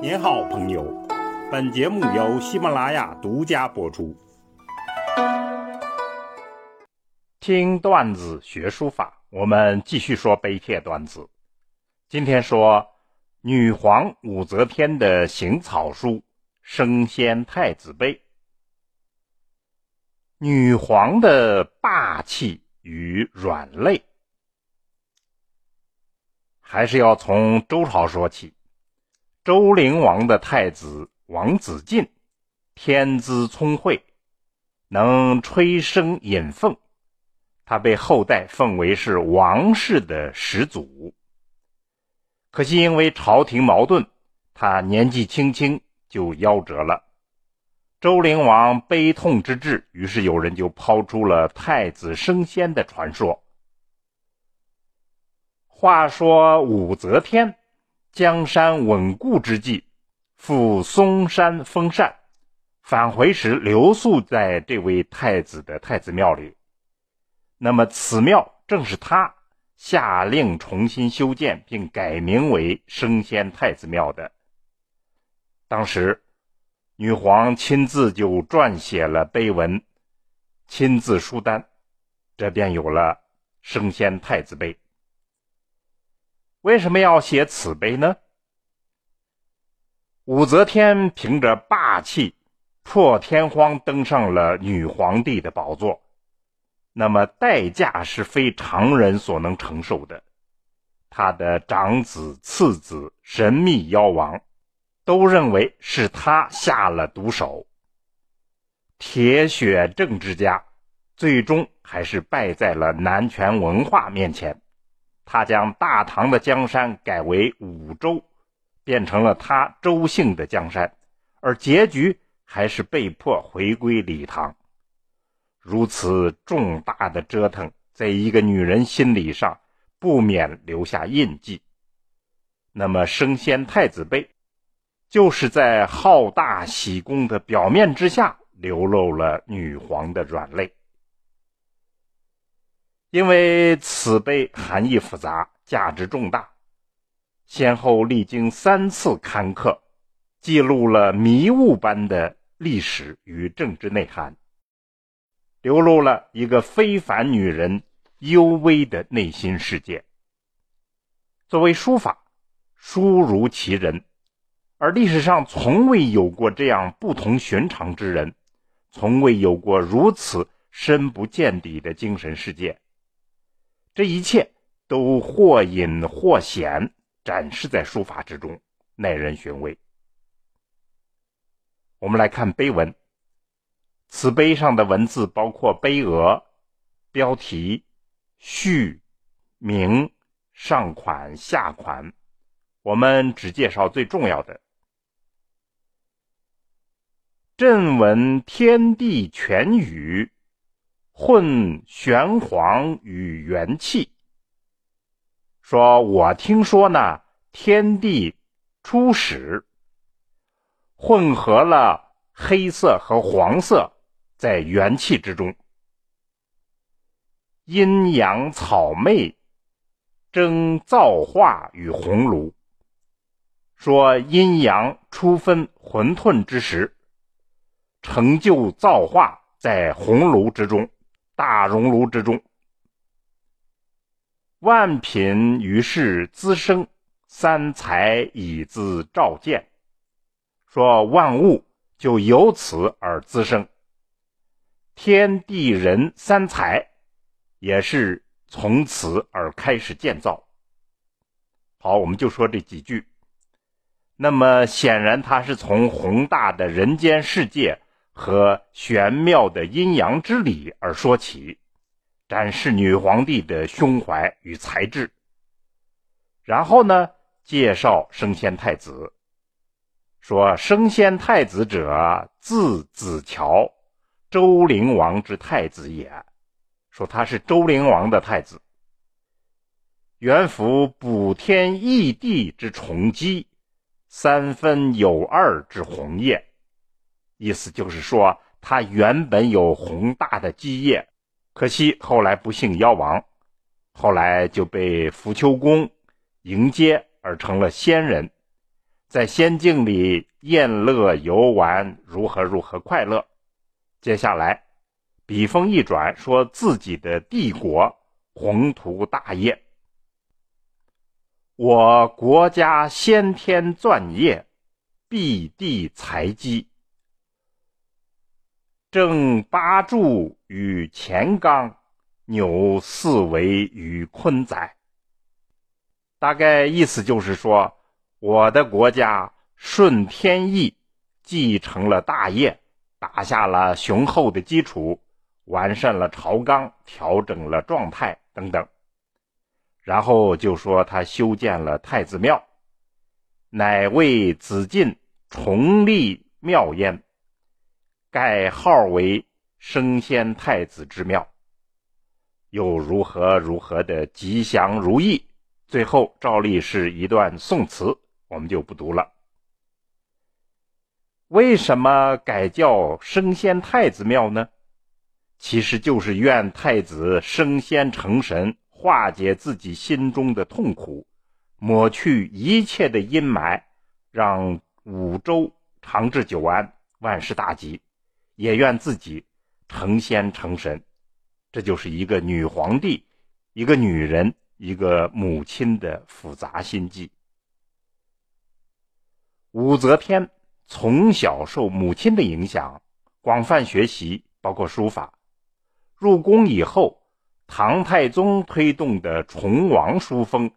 您好，朋友。本节目由喜马拉雅独家播出。听段子学书法，我们继续说碑帖段子。今天说女皇武则天的行草书《升仙太子碑》。女皇的霸气与软肋，还是要从周朝说起。周灵王的太子王子晋，天资聪慧，能吹笙引凤，他被后代奉为是王室的始祖。可惜因为朝廷矛盾，他年纪轻轻就夭折了。周灵王悲痛之至，于是有人就抛出了太子升仙的传说。话说武则天。江山稳固之际，赴嵩山封禅，返回时留宿在这位太子的太子庙里。那么此庙正是他下令重新修建并改名为升仙太子庙的。当时，女皇亲自就撰写了碑文，亲自书单，这便有了升仙太子碑。为什么要写此碑呢？武则天凭着霸气，破天荒登上了女皇帝的宝座，那么代价是非常人所能承受的。她的长子、次子神秘夭亡，都认为是他下了毒手。铁血政治家，最终还是败在了男权文化面前。他将大唐的江山改为武周，变成了他周姓的江山，而结局还是被迫回归李唐。如此重大的折腾，在一个女人心理上不免留下印记。那么，升仙太子碑，就是在好大喜功的表面之下，流露了女皇的软肋。因为此碑含义复杂，价值重大，先后历经三次刊刻，记录了迷雾般的历史与政治内涵，流露了一个非凡女人幽微的内心世界。作为书法，书如其人，而历史上从未有过这样不同寻常之人，从未有过如此深不见底的精神世界。这一切都或隐或显展示在书法之中，耐人寻味。我们来看碑文，此碑上的文字包括碑额、标题、序、名、上款、下款，我们只介绍最重要的。朕闻天地全宇。混玄黄与元气，说我听说呢，天地初始混合了黑色和黄色在元气之中，阴阳草昧争造化与鸿炉，说阴阳初分混沌之时，成就造化在鸿炉之中。大熔炉之中，万品于是滋生，三才以资照见。说万物就由此而滋生，天地人三才也是从此而开始建造。好，我们就说这几句。那么显然，它是从宏大的人间世界。和玄妙的阴阳之理而说起，展示女皇帝的胸怀与才智。然后呢，介绍升仙太子，说升仙太子者，字子乔，周灵王之太子也。说他是周灵王的太子，元符补天异地之重基，三分有二之宏业。意思就是说，他原本有宏大的基业，可惜后来不幸夭亡，后来就被扶丘公迎接而成了仙人，在仙境里宴乐游玩，如何如何快乐。接下来，笔锋一转，说自己的帝国宏图大业。我国家先天钻业，必地财基，正八柱与乾纲，扭四维与坤载。大概意思就是说，我的国家顺天意，继承了大业，打下了雄厚的基础，完善了朝纲，调整了状态等等。然后就说他修建了太子庙，乃为子晋重立庙焉，改号为升仙太子之庙，又如何如何的吉祥如意。最后照例是一段宋词，我们就不读了。为什么改叫升仙太子庙呢？其实就是愿太子升仙成神。化解自己心中的痛苦，抹去一切的阴霾，让五洲长治久安，万事大吉。也愿自己成仙成神。这就是一个女皇帝、一个女人、一个母亲的复杂心计。武则天从小受母亲的影响，广泛学习，包括书法。入宫以后。唐太宗推动的崇王书风，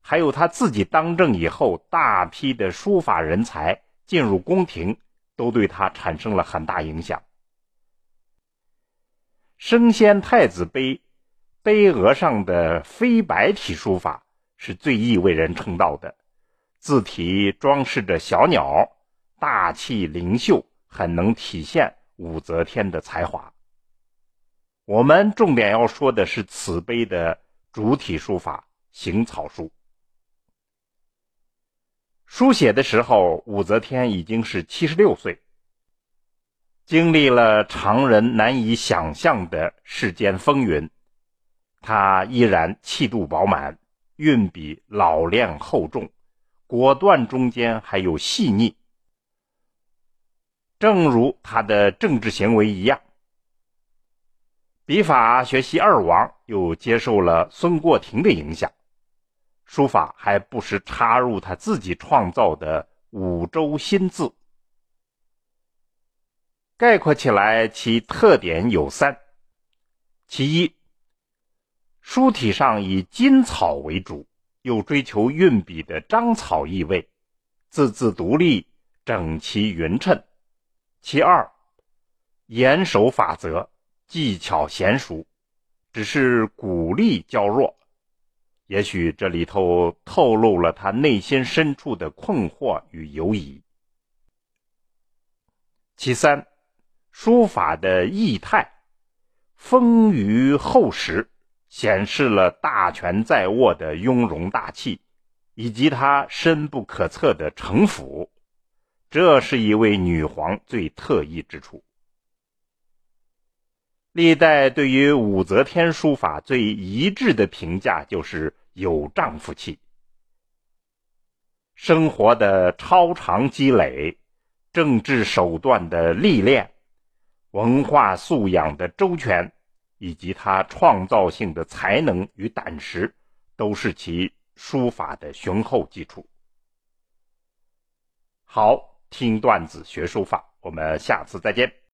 还有他自己当政以后，大批的书法人才进入宫廷，都对他产生了很大影响。升仙太子碑碑额上的飞白体书法是最易为人称道的，字体装饰着小鸟，大气灵秀，很能体现武则天的才华。我们重点要说的是此碑的主体书法行草书。书写的时候，武则天已经是七十六岁，经历了常人难以想象的世间风云，她依然气度饱满，运笔老练厚重，果断中间还有细腻，正如她的政治行为一样。笔法学习二王，又接受了孙过庭的影响，书法还不时插入他自己创造的五洲新字。概括起来，其特点有三：其一，书体上以金草为主，又追求运笔的章草意味，字字独立，整齐匀称；其二，严守法则。技巧娴熟，只是骨力较弱。也许这里头透露了他内心深处的困惑与犹疑。其三，书法的意态丰腴厚实，显示了大权在握的雍容大气，以及他深不可测的城府。这是一位女皇最特异之处。历代对于武则天书法最一致的评价就是有丈夫气，生活的超长积累，政治手段的历练，文化素养的周全，以及他创造性的才能与胆识，都是其书法的雄厚基础。好，听段子学书法，我们下次再见。